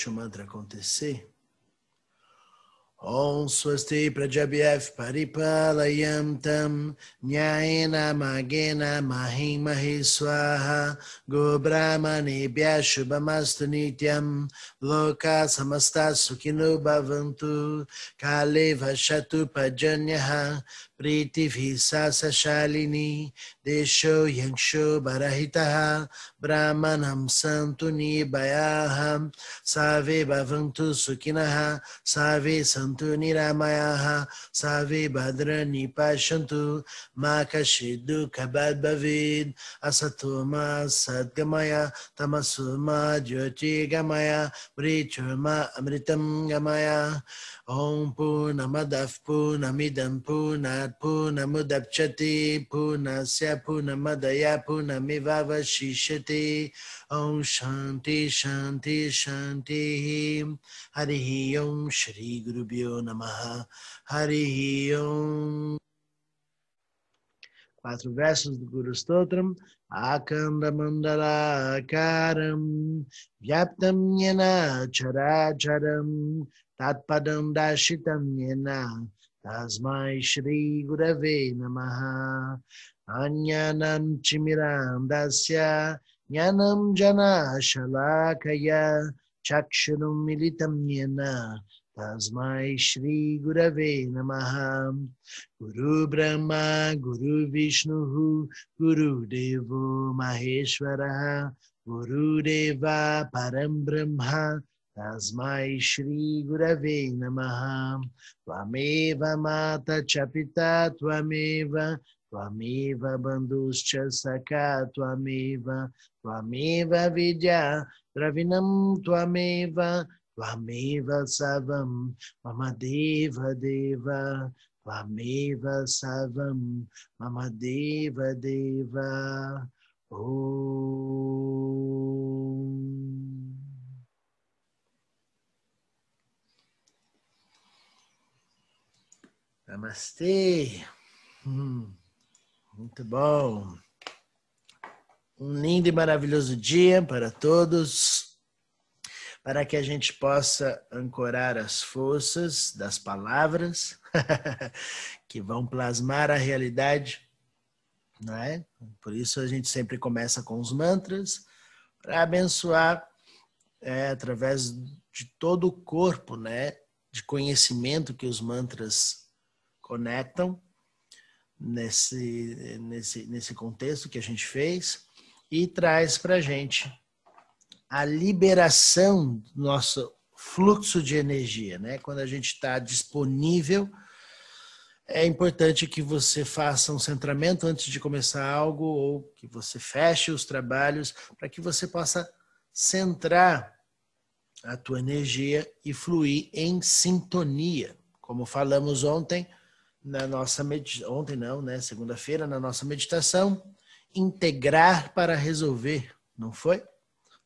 deixa o mantra acontecer. Om Swasti Prajabhyaf Paripalayam Tam Nyayena Magena Mahimahi Swaha Go Brahmanebhya Shubhamastu Nityam Loka Samasta Sukhino Bhavantu Kale Vashatu Pajanyaha Priti Visasa Shalini Desho Yangsho Barahitaha ब्राह्मणं सन्तु निबयाहं सर्वे भवन्तु सुखिनः सर्वे सन्तु निरामयाः सर्वे भद्राणि पश्यन्तु मा कश्चित् दुःखभाग् भवेत् असतो मा सद्गमय तमसो मा ज्योतिर्गमय मृचो मा अमृतं गमय ॐ पूर्णमदः पूर्णमिदं पूर्णात् पूर्णमुदप्स्यति पूर्णस्य पूर्णमदया पूर्णमिवावशिष्यति Om Shanti Shanti Shanti Hari Om Shri Gurubhyo Namaha Hari Quatro versos do Guru Stotram. Akanda Mandala Akaram Vyaptam Yena Characharam Tatpadam Dashitam Yena Tasmai Shri Gurave Namaha. Anyanam Chimiram Dasya Jnanam Jana Shalakaya Chakshurum Militam Yena Tasmai Shri Gurave Namaha. Guru Brahma Guru Vishnu Guru Devo Maheshwara Guru Deva Param Brahma Tvameva Bandhuscha Saka Tvameva Tvameva Vidya Dravinam Tvameva Tvameva Savam Mamadeva Deva Tvameva Savam Mamadeva Deva Om. Namastê. Hum, muito bom. Um lindo e maravilhoso dia para todos, para que a gente possa ancorar as forças das palavras que vão plasmar a realidade, não é? Por isso a gente sempre começa com os mantras para abençoar é, através de todo o corpo, né? De conhecimento que os mantras conectam nesse, nesse, nesse contexto que a gente fez e traz para a gente a liberação do nosso fluxo de energia. Né? Quando a gente está disponível, é importante que você faça um centramento antes de começar algo ou que você feche os trabalhos para que você possa centrar a tua energia e fluir em sintonia. Como falamos ontem, na nossa meditação, ontem não, né? Segunda-feira, na nossa meditação, integrar para resolver, não foi?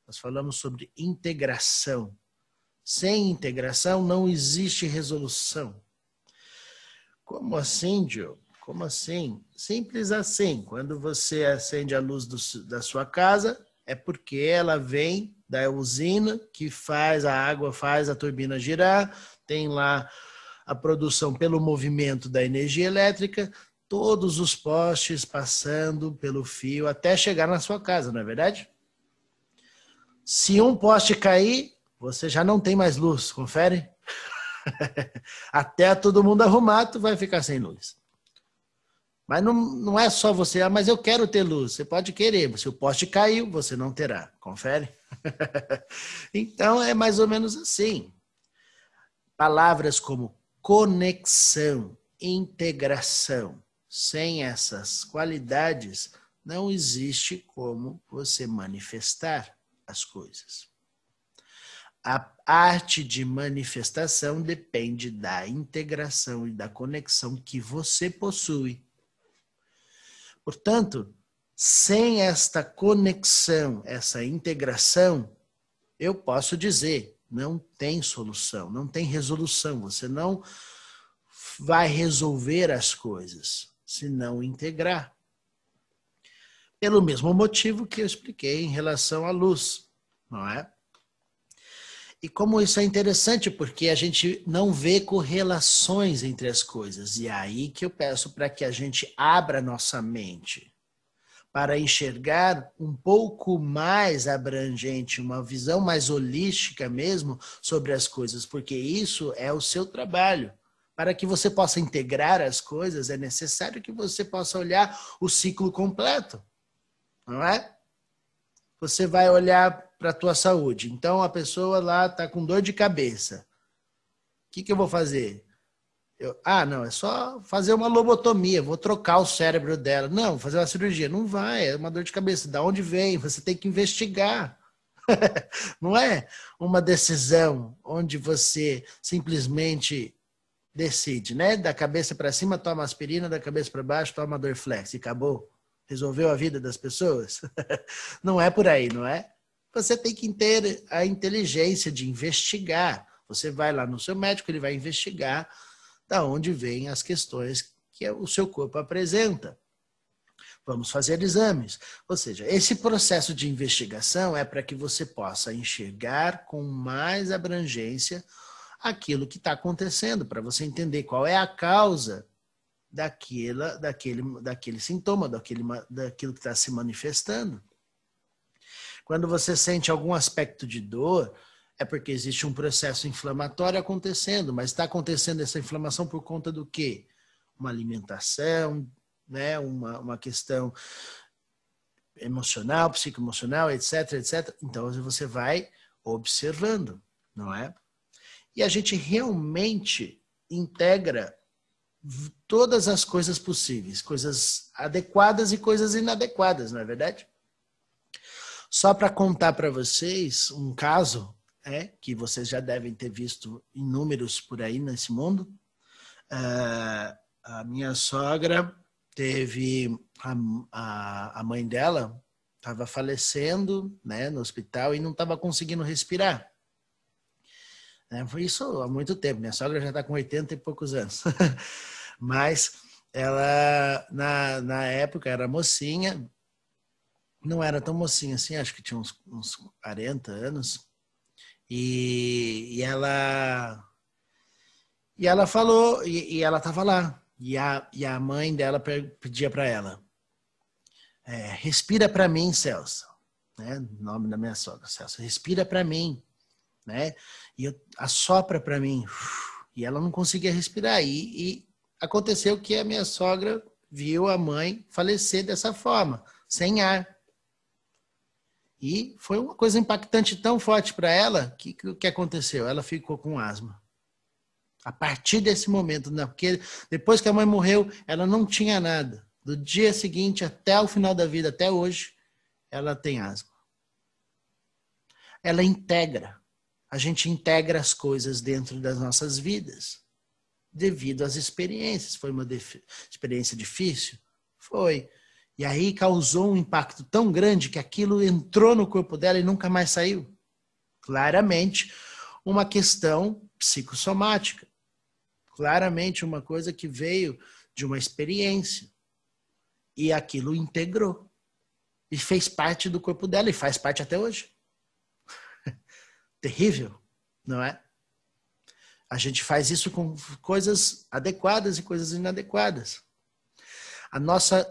Nós falamos sobre integração. Sem integração não existe resolução. Como assim, Joe? Como assim? Simples assim. Quando você acende a luz do, da sua casa, é porque ela vem da usina que faz a água, faz a turbina girar, tem lá a produção pelo movimento da energia elétrica, todos os postes passando pelo fio até chegar na sua casa, não é verdade? Se um poste cair, você já não tem mais luz, confere? até todo mundo arrumar, vai ficar sem luz. Mas não, não é só você, ah, mas eu quero ter luz. Você pode querer, se o poste caiu, você não terá. Confere? então é mais ou menos assim. Palavras como conexão, integração. Sem essas qualidades, não existe como você manifestar as coisas. A arte de manifestação depende da integração e da conexão que você possui. Portanto, sem esta conexão, essa integração, eu posso dizer, não tem solução, não tem resolução. Você não vai resolver as coisas se não integrar. Pelo mesmo motivo que eu expliquei em relação à luz, não é? E como isso é interessante, porque a gente não vê correlações entre as coisas. E é aí que eu peço para que a gente abra nossa mente para enxergar um pouco mais abrangente, uma visão mais holística mesmo sobre as coisas, porque isso é o seu trabalho. Para que você possa integrar as coisas, é necessário que você possa olhar o ciclo completo, não é? Você vai olhar para a tua saúde. Então a pessoa lá está com dor de cabeça. O que, que eu vou fazer? Eu, ah, não, é só fazer uma lobotomia, vou trocar o cérebro dela. Não, fazer uma cirurgia. Não vai, é uma dor de cabeça. Da onde vem? Você tem que investigar. não é uma decisão onde você simplesmente decide, né? Da cabeça para cima toma aspirina, da cabeça para baixo toma Dorflex e acabou. Resolveu a vida das pessoas? não é por aí, não é? você tem que ter a inteligência de investigar. Você vai lá no seu médico, ele vai investigar da onde vêm as questões que o seu corpo apresenta. Vamos fazer exames. Ou seja, esse processo de investigação é para que você possa enxergar com mais abrangência aquilo que está acontecendo, para você entender qual é a causa daquela, daquele, daquele sintoma, daquele, daquilo que está se manifestando. Quando você sente algum aspecto de dor, é porque existe um processo inflamatório acontecendo, mas está acontecendo essa inflamação por conta do quê? Uma alimentação, né? uma, uma questão emocional, psicoemocional, etc, etc. Então você vai observando, não é? E a gente realmente integra todas as coisas possíveis, coisas adequadas e coisas inadequadas, não é verdade? Só para contar para vocês um caso, é, que vocês já devem ter visto inúmeros por aí nesse mundo. Uh, a minha sogra teve a, a, a mãe dela estava falecendo né, no hospital e não estava conseguindo respirar. É, foi isso há muito tempo. Minha sogra já está com 80 e poucos anos. Mas ela, na, na época, era mocinha, não era tão mocinha assim, acho que tinha uns, uns 40 anos. E, e ela e ela falou, e, e ela estava lá. E a, e a mãe dela pedia para ela: é, respira para mim, Celso. Né? Nome da minha sogra, Celso. Respira para mim. Né? E eu, assopra para mim. E ela não conseguia respirar. E, e aconteceu que a minha sogra viu a mãe falecer dessa forma, sem ar. E foi uma coisa impactante tão forte para ela que o que aconteceu? Ela ficou com asma. A partir desse momento, né? porque depois que a mãe morreu, ela não tinha nada. Do dia seguinte até o final da vida, até hoje, ela tem asma. Ela integra. A gente integra as coisas dentro das nossas vidas, devido às experiências. Foi uma experiência difícil? Foi. E aí causou um impacto tão grande que aquilo entrou no corpo dela e nunca mais saiu. Claramente, uma questão psicossomática. Claramente, uma coisa que veio de uma experiência. E aquilo integrou. E fez parte do corpo dela e faz parte até hoje. Terrível, não é? A gente faz isso com coisas adequadas e coisas inadequadas. A nossa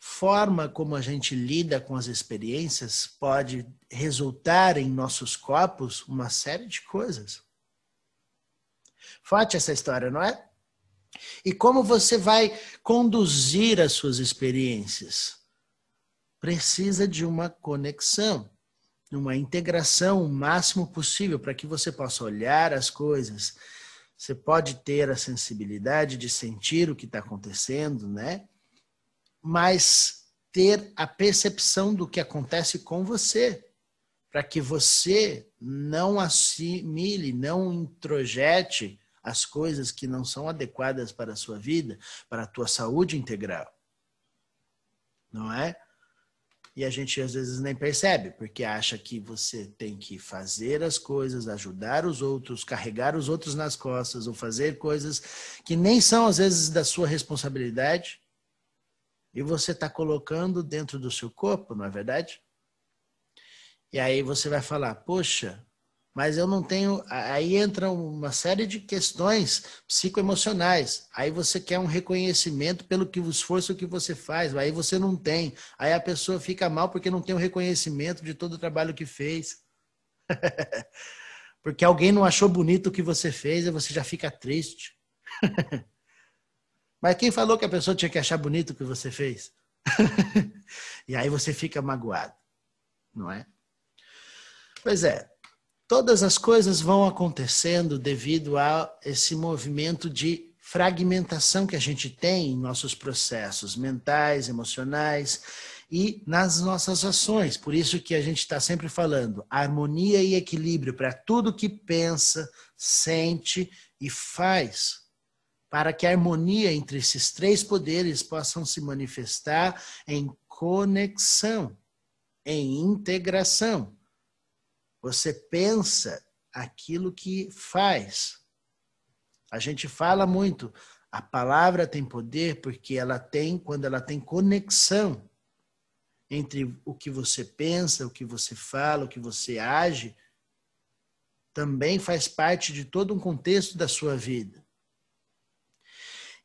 forma como a gente lida com as experiências pode resultar em nossos corpos uma série de coisas. Forte essa história, não é? E como você vai conduzir as suas experiências? Precisa de uma conexão, uma integração o máximo possível para que você possa olhar as coisas. Você pode ter a sensibilidade de sentir o que está acontecendo, né? Mas ter a percepção do que acontece com você, para que você não assimile, não introjete as coisas que não são adequadas para a sua vida, para a tua saúde integral. Não é? E a gente às vezes nem percebe, porque acha que você tem que fazer as coisas, ajudar os outros, carregar os outros nas costas, ou fazer coisas que nem são às vezes da sua responsabilidade, e você está colocando dentro do seu corpo, não é verdade? E aí você vai falar, poxa, mas eu não tenho. Aí entra uma série de questões psicoemocionais. Aí você quer um reconhecimento pelo que esforço que você faz, aí você não tem. Aí a pessoa fica mal porque não tem o reconhecimento de todo o trabalho que fez. porque alguém não achou bonito o que você fez e você já fica triste. Mas quem falou que a pessoa tinha que achar bonito o que você fez? e aí você fica magoado, não é? Pois é, todas as coisas vão acontecendo devido a esse movimento de fragmentação que a gente tem em nossos processos mentais, emocionais e nas nossas ações. Por isso que a gente está sempre falando harmonia e equilíbrio para tudo que pensa, sente e faz, para que a harmonia entre esses três poderes possam se manifestar em conexão, em integração. Você pensa aquilo que faz. A gente fala muito, a palavra tem poder porque ela tem, quando ela tem conexão entre o que você pensa, o que você fala, o que você age, também faz parte de todo um contexto da sua vida.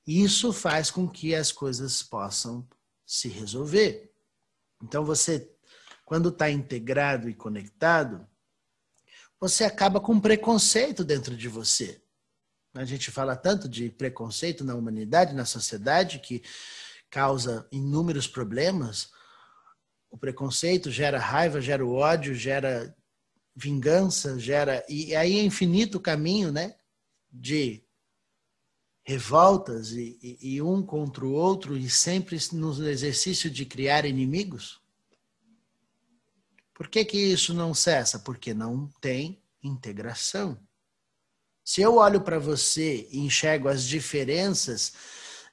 Isso faz com que as coisas possam se resolver. Então você, quando está integrado e conectado, você acaba com preconceito dentro de você. A gente fala tanto de preconceito na humanidade, na sociedade, que causa inúmeros problemas. O preconceito gera raiva, gera ódio, gera vingança, gera. E aí é infinito o caminho, né? De revoltas e, e, e um contra o outro, e sempre no exercício de criar inimigos. Por que, que isso não cessa? Porque não tem integração. Se eu olho para você e enxergo as diferenças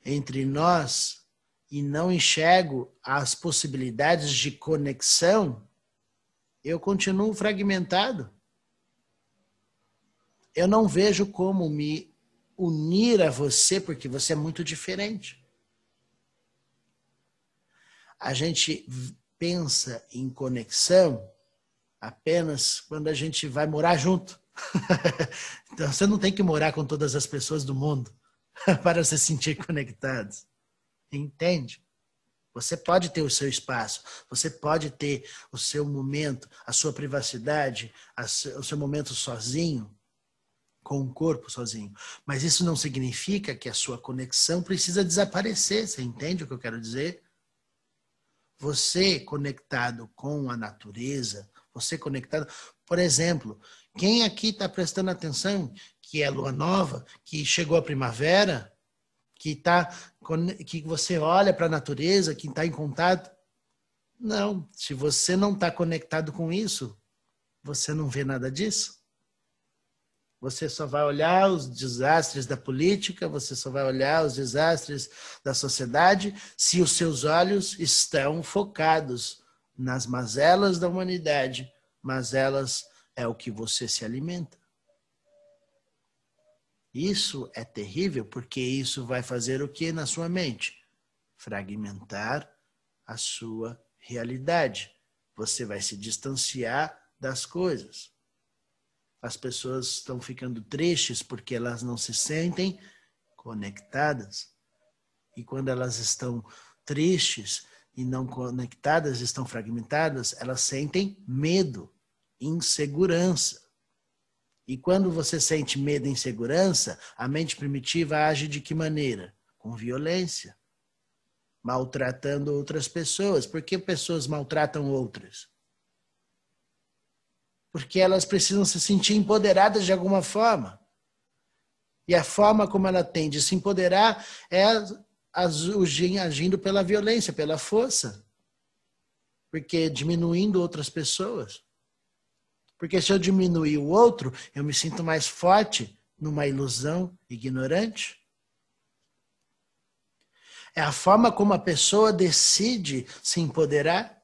entre nós e não enxergo as possibilidades de conexão, eu continuo fragmentado. Eu não vejo como me unir a você porque você é muito diferente. A gente pensa em conexão apenas quando a gente vai morar junto. então você não tem que morar com todas as pessoas do mundo para se sentir conectados. Entende? Você pode ter o seu espaço, você pode ter o seu momento, a sua privacidade, o seu momento sozinho, com o corpo sozinho. Mas isso não significa que a sua conexão precisa desaparecer. Você entende o que eu quero dizer? Você conectado com a natureza, você conectado. Por exemplo, quem aqui está prestando atenção que é lua nova, que chegou a primavera, que tá que você olha para a natureza, que está em contato? Não, se você não está conectado com isso, você não vê nada disso. Você só vai olhar os desastres da política, você só vai olhar os desastres da sociedade se os seus olhos estão focados nas mazelas da humanidade, mazelas é o que você se alimenta. Isso é terrível porque isso vai fazer o que na sua mente? Fragmentar a sua realidade. Você vai se distanciar das coisas. As pessoas estão ficando tristes porque elas não se sentem conectadas. E quando elas estão tristes e não conectadas, estão fragmentadas, elas sentem medo, insegurança. E quando você sente medo e insegurança, a mente primitiva age de que maneira? Com violência, maltratando outras pessoas. Por que pessoas maltratam outras? Porque elas precisam se sentir empoderadas de alguma forma. E a forma como ela tem de se empoderar é agindo pela violência, pela força. Porque diminuindo outras pessoas. Porque se eu diminuir o outro, eu me sinto mais forte numa ilusão ignorante. É a forma como a pessoa decide se empoderar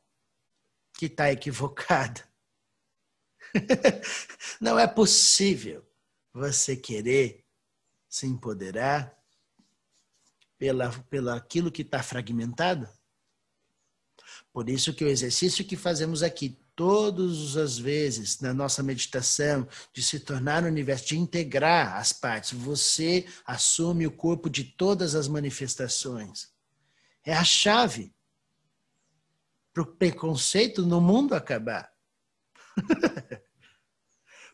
que está equivocada. Não é possível você querer se empoderar pela, pela aquilo que está fragmentado. Por isso que o exercício que fazemos aqui todas as vezes na nossa meditação de se tornar o universo, de integrar as partes, você assume o corpo de todas as manifestações. É a chave para o preconceito no mundo acabar.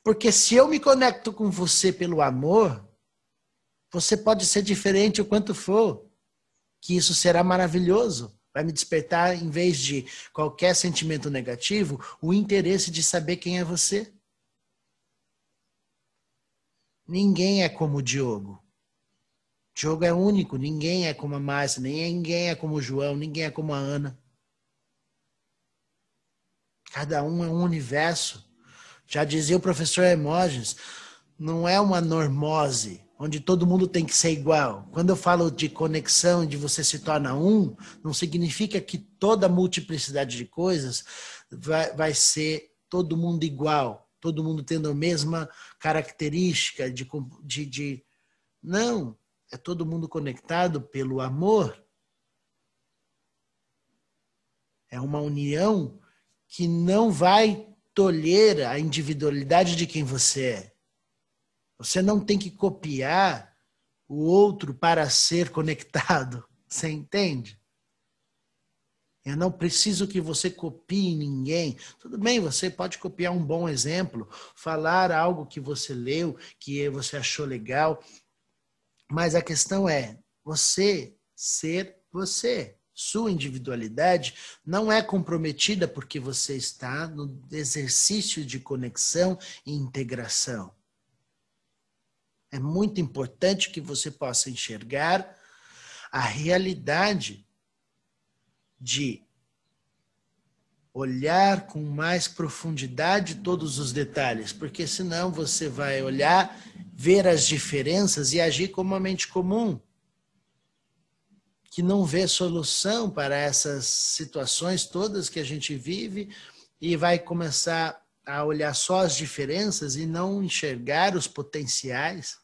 Porque se eu me conecto com você pelo amor, você pode ser diferente o quanto for, que isso será maravilhoso vai me despertar, em vez de qualquer sentimento negativo, o interesse de saber quem é você. Ninguém é como o Diogo. Diogo é único, ninguém é como a Márcia, ninguém é como o João, ninguém é como a Ana. Cada um é um universo. Já dizia o professor Hermógenes, não é uma normose, onde todo mundo tem que ser igual. Quando eu falo de conexão, de você se torna um, não significa que toda multiplicidade de coisas vai, vai ser todo mundo igual, todo mundo tendo a mesma característica de, de, de. Não, é todo mundo conectado pelo amor. É uma união que não vai tolher a individualidade de quem você é. Você não tem que copiar o outro para ser conectado. Você entende? Eu não preciso que você copie ninguém. Tudo bem, você pode copiar um bom exemplo, falar algo que você leu, que você achou legal. Mas a questão é você ser você. Sua individualidade não é comprometida porque você está no exercício de conexão e integração. É muito importante que você possa enxergar a realidade de olhar com mais profundidade todos os detalhes, porque senão você vai olhar, ver as diferenças e agir como uma mente comum, que não vê solução para essas situações todas que a gente vive e vai começar a olhar só as diferenças e não enxergar os potenciais.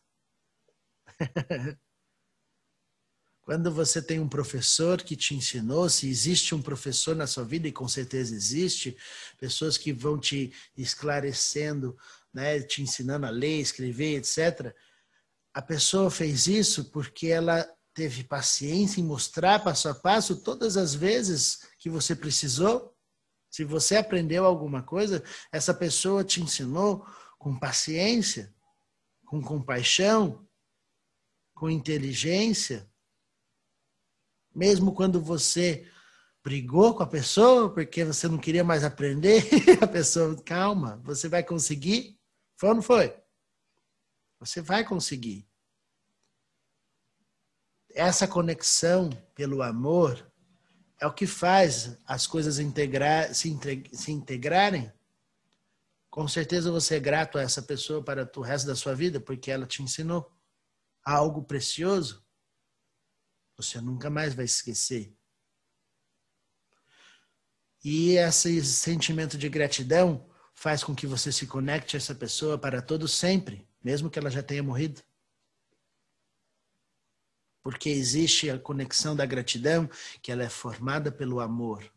Quando você tem um professor que te ensinou, se existe um professor na sua vida, e com certeza existe, pessoas que vão te esclarecendo, né, te ensinando a ler, escrever, etc. A pessoa fez isso porque ela teve paciência em mostrar passo a passo todas as vezes que você precisou. Se você aprendeu alguma coisa, essa pessoa te ensinou com paciência, com compaixão, com inteligência, mesmo quando você brigou com a pessoa porque você não queria mais aprender, a pessoa, calma, você vai conseguir? Foi ou não foi? Você vai conseguir. Essa conexão pelo amor é o que faz as coisas integrar, se, se integrarem. Com certeza você é grato a essa pessoa para o resto da sua vida, porque ela te ensinou algo precioso, você nunca mais vai esquecer. E esse sentimento de gratidão faz com que você se conecte a essa pessoa para todo sempre, mesmo que ela já tenha morrido. Porque existe a conexão da gratidão, que ela é formada pelo amor.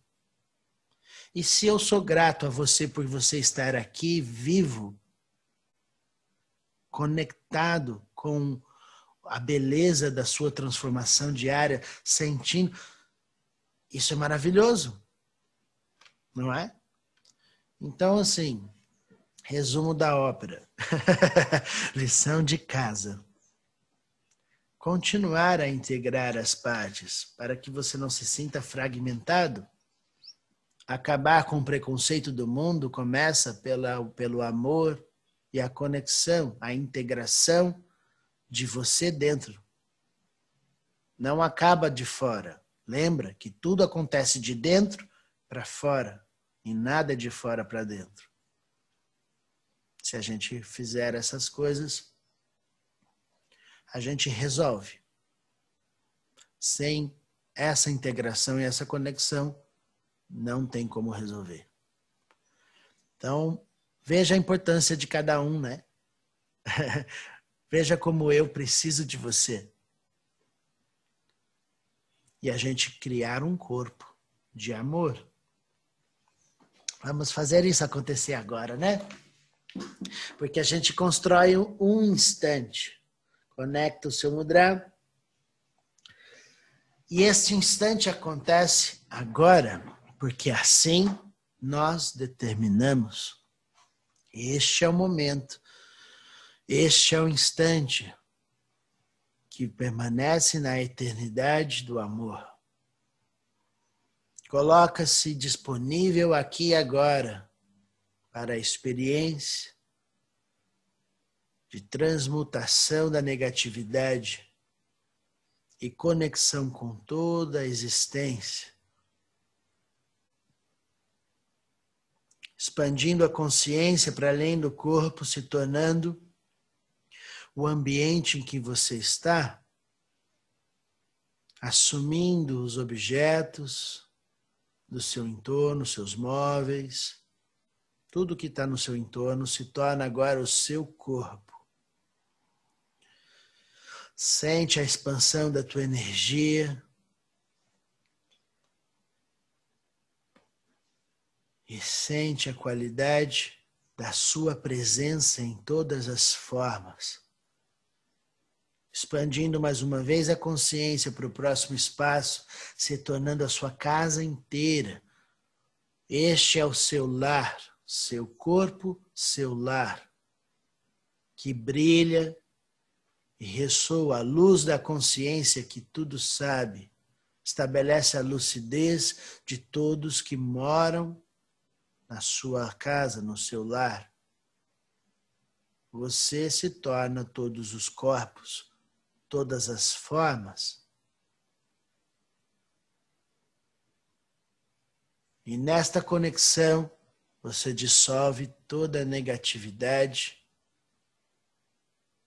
E se eu sou grato a você por você estar aqui vivo, conectado com a beleza da sua transformação diária, sentindo. Isso é maravilhoso, não é? Então, assim, resumo da ópera. Lição de casa. Continuar a integrar as partes para que você não se sinta fragmentado. Acabar com o preconceito do mundo começa pela, pelo amor e a conexão, a integração de você dentro. Não acaba de fora. Lembra que tudo acontece de dentro para fora e nada de fora para dentro. Se a gente fizer essas coisas, a gente resolve. Sem essa integração e essa conexão, não tem como resolver. Então, veja a importância de cada um, né? Veja como eu preciso de você. E a gente criar um corpo de amor. Vamos fazer isso acontecer agora, né? Porque a gente constrói um instante. Conecta o seu mudra. E este instante acontece agora, porque assim nós determinamos. Este é o momento, este é o instante que permanece na eternidade do amor. Coloca-se disponível aqui e agora para a experiência de transmutação da negatividade e conexão com toda a existência. Expandindo a consciência para além do corpo, se tornando o ambiente em que você está, assumindo os objetos do seu entorno, seus móveis, tudo que está no seu entorno se torna agora o seu corpo. Sente a expansão da tua energia. E sente a qualidade da sua presença em todas as formas expandindo mais uma vez a consciência para o próximo espaço, se tornando a sua casa inteira. Este é o seu lar, seu corpo, seu lar, que brilha e ressoa a luz da consciência que tudo sabe, estabelece a lucidez de todos que moram na sua casa, no seu lar. Você se torna todos os corpos todas as formas. E nesta conexão, você dissolve toda a negatividade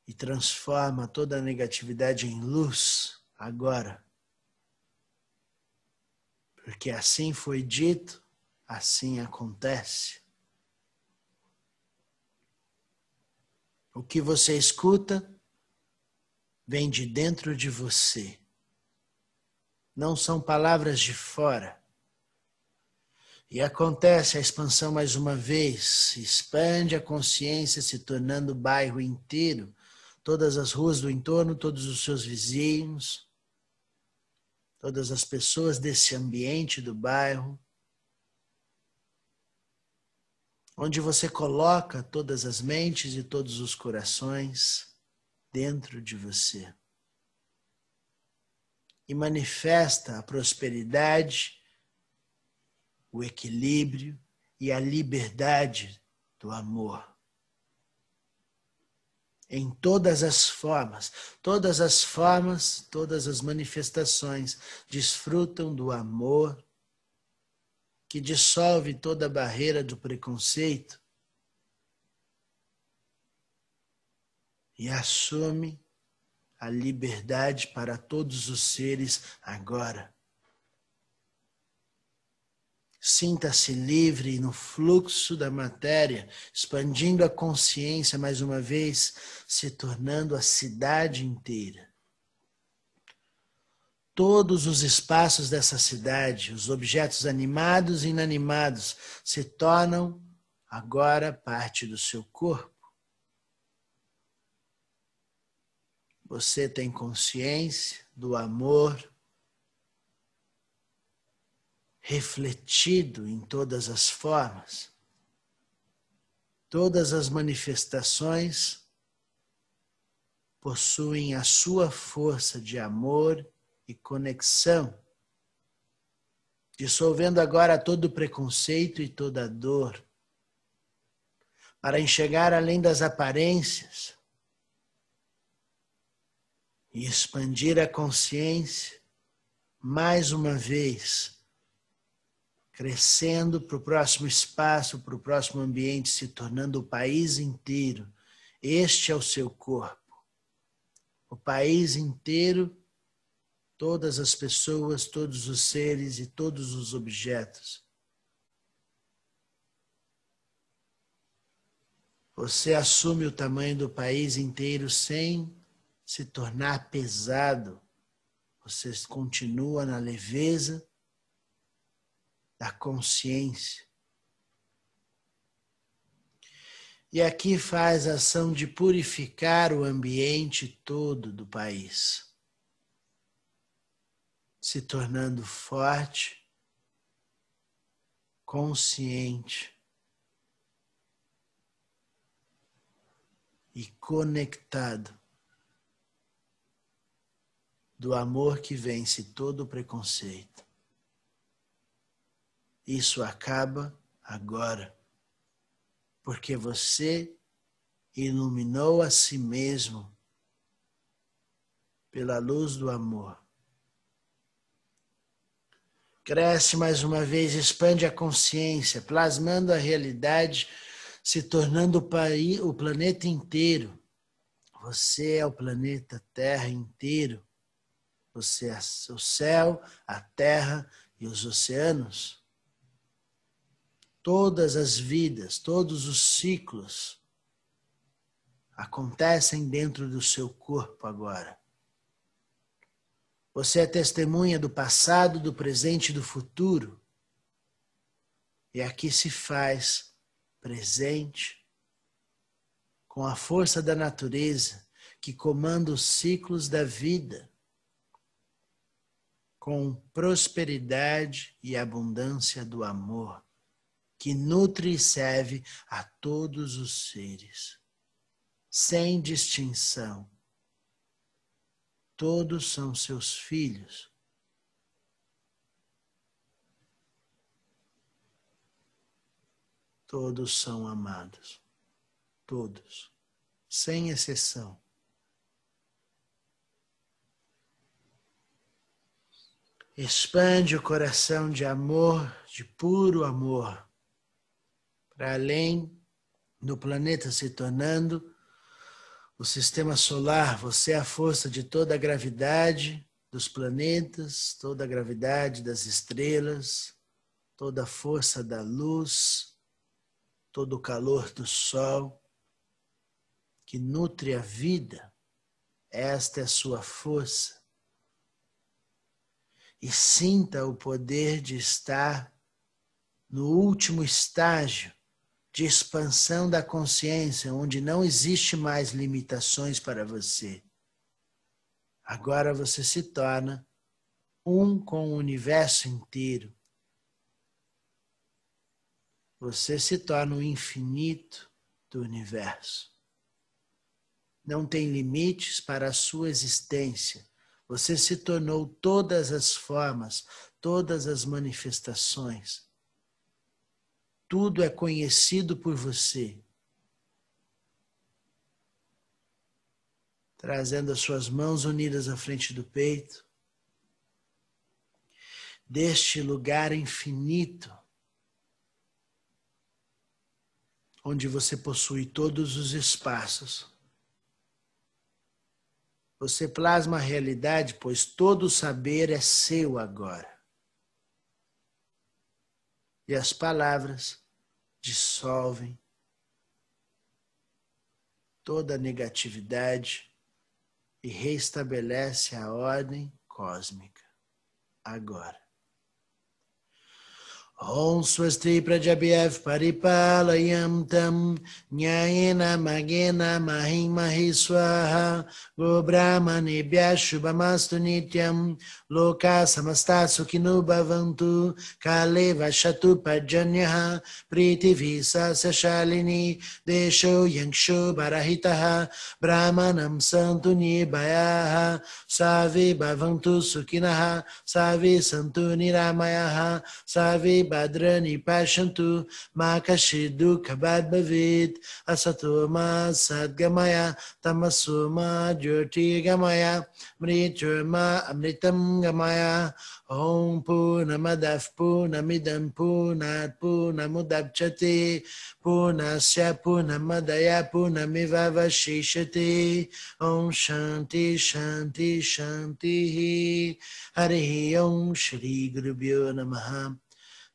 e transforma toda a negatividade em luz agora. Porque assim foi dito, assim acontece. O que você escuta vem de dentro de você. Não são palavras de fora. E acontece a expansão mais uma vez, expande a consciência, se tornando o bairro inteiro, todas as ruas do entorno, todos os seus vizinhos, todas as pessoas desse ambiente do bairro, onde você coloca todas as mentes e todos os corações dentro de você e manifesta a prosperidade, o equilíbrio e a liberdade do amor. Em todas as formas, todas as formas, todas as manifestações desfrutam do amor que dissolve toda a barreira do preconceito e assume a liberdade para todos os seres agora. Sinta-se livre no fluxo da matéria, expandindo a consciência mais uma vez, se tornando a cidade inteira. Todos os espaços dessa cidade, os objetos animados e inanimados, se tornam agora parte do seu corpo. Você tem consciência do amor refletido em todas as formas, todas as manifestações possuem a sua força de amor e conexão, dissolvendo agora todo preconceito e toda dor, para enxergar além das aparências e expandir a consciência mais uma vez, crescendo para o próximo espaço, para o próximo ambiente, se tornando o país inteiro. Este é o seu corpo. O país inteiro, todas as pessoas, todos os seres e todos os objetos. Você assume o tamanho do país inteiro sem se tornar pesado, você continua na leveza da consciência, E aqui faz ação de purificar o ambiente todo do país, se tornando forte, consciente e conectado do amor que vence todo o preconceito. Isso acaba agora porque você iluminou a si mesmo pela luz do amor. Cresce mais uma vez, expande a consciência, plasmando a realidade, se tornando o, planeta inteiro. Você é o planeta Terra inteiro. Você é o céu, a terra e os oceanos todas as vidas, todos os ciclos acontecem dentro do seu corpo agora. Você é testemunha do passado, do presente e do futuro. E aqui se faz presente com a força da natureza que comanda os ciclos da vida, com prosperidade e abundância do amor que nutre e serve a todos os seres, sem distinção. Todos são seus filhos. Todos são amados. Todos, sem exceção. Expande o coração de amor, de puro amor para além do planeta se tornando o sistema solar, você é a força de toda a gravidade dos planetas, toda a gravidade das estrelas, toda a força da luz, todo o calor do sol que nutre a vida. Esta é a sua força. E sinta o poder de estar no último estágio de expansão da consciência, onde não existe mais limitações para você. Agora você se torna um com o universo inteiro. Você se torna o infinito do universo. Não tem limites para a sua existência. Você se tornou todas as formas, todas as manifestações tudo é conhecido por você. Trazendo as suas mãos unidas à frente do peito, deste lugar infinito, onde você possui todos os espaços. Você plasma a realidade, pois todo o saber é seu agora e as palavras dissolvem toda a negatividade e restabelece a ordem cósmica agora. Om Swasti Prajabhyav Paripalayam Tam Nyayena Magena Mahim Mahiswaha Go Brahmanebhya Shubhamastu Nityam Loka Samasta Sukhinu Bhavantu Kale Vashatu Pajanyaha Priti Visa Sashalini Desho Yangsho Barahitaha Brahmanam Santu Nibayaha Save Bhavantu Sukhinaha Save Santu Niramayaha badrani pashantu makashidu kabad bavid asatuma sadgamaya tamasuma jyoti gamaya mrityurma amritam gamaya. Om punamadav punamidam punat punamudabchati punasya punamadaya punamivavashishati om shanti shanti shanti hari om shri gurubhyo namaha.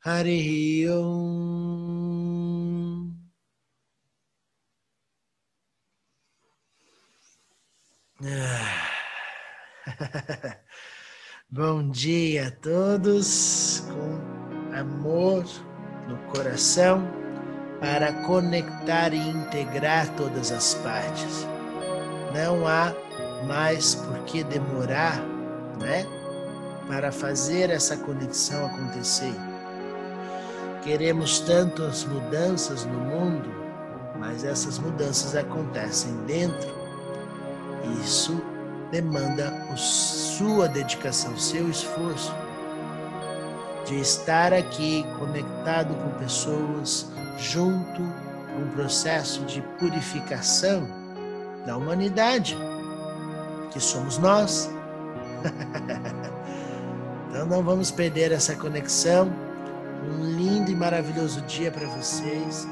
Hari Om. Ah. Bom dia a todos, com amor no coração, para conectar e integrar todas as partes. Não há mais por que demorar, né? Para fazer essa conexão acontecer. Queremos tantas mudanças no mundo, mas essas mudanças acontecem dentro. Isso demanda a sua dedicação, seu esforço de estar aqui conectado com pessoas, junto com um processo de purificação da humanidade, que somos nós. então não vamos perder essa conexão. Um e maravilhoso dia para vocês.